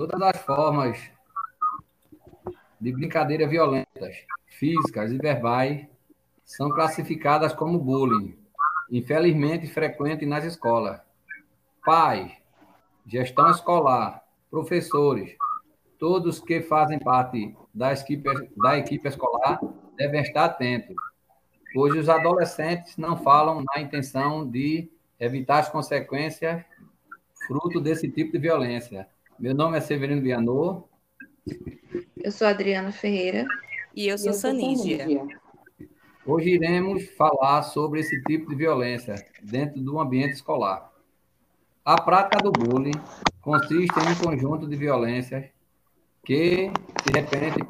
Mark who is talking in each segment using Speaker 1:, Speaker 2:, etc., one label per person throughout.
Speaker 1: Todas as formas de brincadeira violentas, físicas e verbais, são classificadas como bullying, infelizmente frequente nas escolas. Pais, gestão escolar, professores, todos que fazem parte da equipe, da equipe escolar devem estar atentos, pois os adolescentes não falam na intenção de evitar as consequências fruto desse tipo de violência. Meu nome é Severino Vianor.
Speaker 2: Eu sou Adriana Ferreira.
Speaker 3: E eu sou, Sanídia.
Speaker 1: Hoje iremos falar sobre esse tipo de violência dentro do ambiente escolar. A prática do bullying consiste em um conjunto de violências que se repete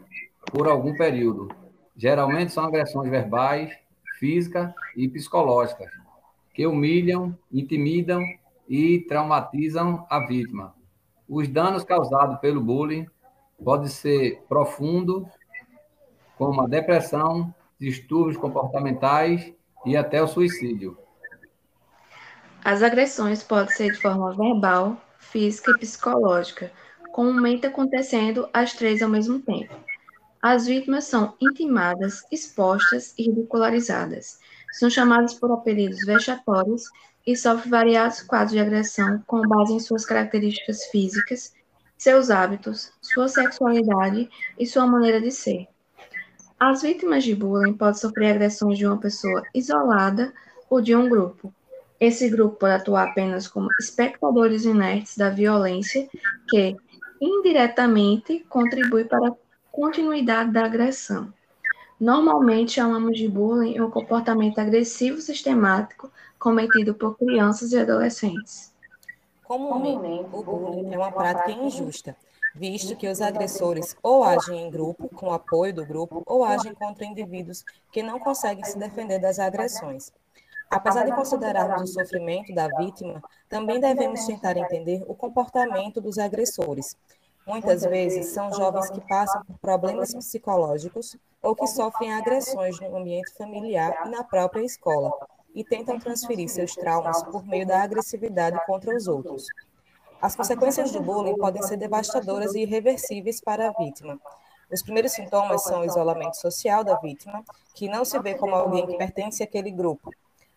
Speaker 1: por algum período. Geralmente são agressões verbais, físicas e psicológicas, que humilham, intimidam e traumatizam a vítima. Os danos causados pelo bullying podem ser profundos, como a depressão, distúrbios comportamentais e até o suicídio.
Speaker 2: As agressões podem ser de forma verbal, física e psicológica, comumente acontecendo as três ao mesmo tempo. As vítimas são intimadas, expostas e ridicularizadas. São chamadas por apelidos vexatórios e sofre variados quadros de agressão com base em suas características físicas, seus hábitos, sua sexualidade e sua maneira de ser. As vítimas de bullying podem sofrer agressões de uma pessoa isolada ou de um grupo. Esse grupo pode atuar apenas como espectadores inertes da violência que, indiretamente, contribui para a continuidade da agressão. Normalmente chamamos de bullying um comportamento agressivo sistemático cometido por crianças e adolescentes.
Speaker 3: Comumente, o bullying é uma prática injusta, visto que os agressores ou agem em grupo, com o apoio do grupo, ou agem contra indivíduos que não conseguem se defender das agressões. Apesar de considerarmos o sofrimento da vítima, também devemos tentar entender o comportamento dos agressores. Muitas vezes são jovens que passam por problemas psicológicos ou que sofrem agressões no ambiente familiar e na própria escola e tentam transferir seus traumas por meio da agressividade contra os outros. As consequências do bullying podem ser devastadoras e irreversíveis para a vítima. Os primeiros sintomas são o isolamento social da vítima, que não se vê como alguém que pertence àquele grupo.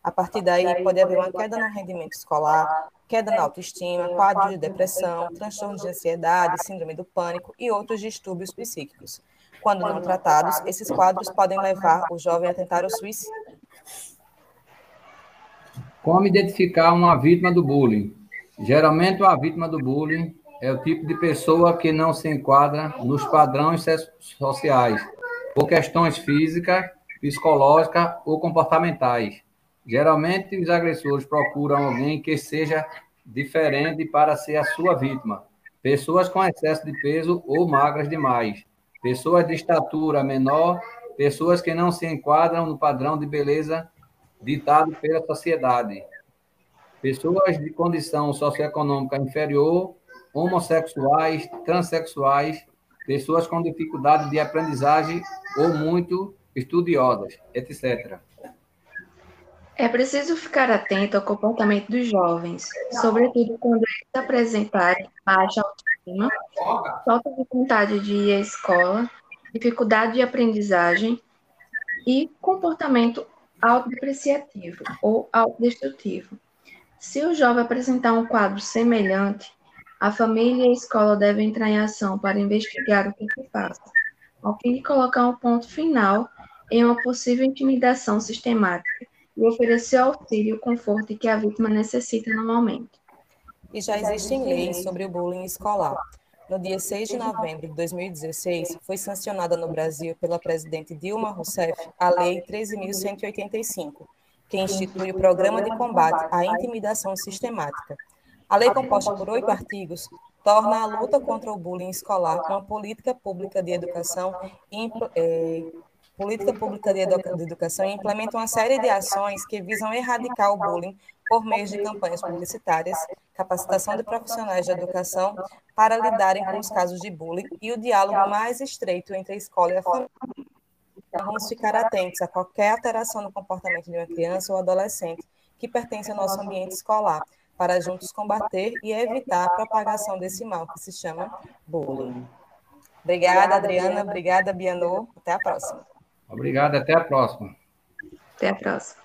Speaker 3: A partir daí, pode haver uma queda no rendimento escolar, queda na autoestima, quadros de depressão, transtornos de ansiedade, síndrome do pânico e outros distúrbios psíquicos. Quando não tratados, esses quadros podem levar o jovem a tentar o suicídio.
Speaker 1: Como identificar uma vítima do bullying? Geralmente, a vítima do bullying é o tipo de pessoa que não se enquadra nos padrões sociais, por questões físicas, psicológicas ou comportamentais. Geralmente, os agressores procuram alguém que seja diferente para ser a sua vítima. Pessoas com excesso de peso ou magras demais. Pessoas de estatura menor, pessoas que não se enquadram no padrão de beleza ditado pela sociedade. Pessoas de condição socioeconômica inferior, homossexuais, transexuais, pessoas com dificuldade de aprendizagem ou muito estudiosas, etc.
Speaker 2: É preciso ficar atento ao comportamento dos jovens, sobretudo quando eles apresentarem baixa autoestima, falta de vontade de ir à escola, dificuldade de aprendizagem e comportamento autodepreciativo ou autodestrutivo. Se o jovem apresentar um quadro semelhante, a família e a escola devem entrar em ação para investigar o que se passa, ao fim de colocar um ponto final em uma possível intimidação sistemática e oferecer auxílio e conforto que a vítima necessita no momento.
Speaker 3: E já existem leis sobre o bullying escolar, no dia 6 de novembro de 2016, foi sancionada no Brasil pela presidente Dilma Rousseff a Lei 13.185, que institui o Programa de Combate à Intimidação Sistemática. A lei, composta por oito artigos, torna a luta contra o bullying escolar uma política pública de educação eh, política pública de, educação implementa uma série de ações que visam erradicar o bullying por meio de campanhas publicitárias, capacitação de profissionais de educação para lidarem com os casos de bullying e o diálogo mais estreito entre a escola e a família. Vamos ficar atentos a qualquer alteração no comportamento de uma criança ou adolescente que pertence ao nosso ambiente escolar, para juntos combater e evitar a propagação desse mal que se chama bullying. Obrigada, Adriana. Obrigada, Bianô. Até a próxima.
Speaker 1: Obrigado, até a próxima.
Speaker 2: Até a próxima.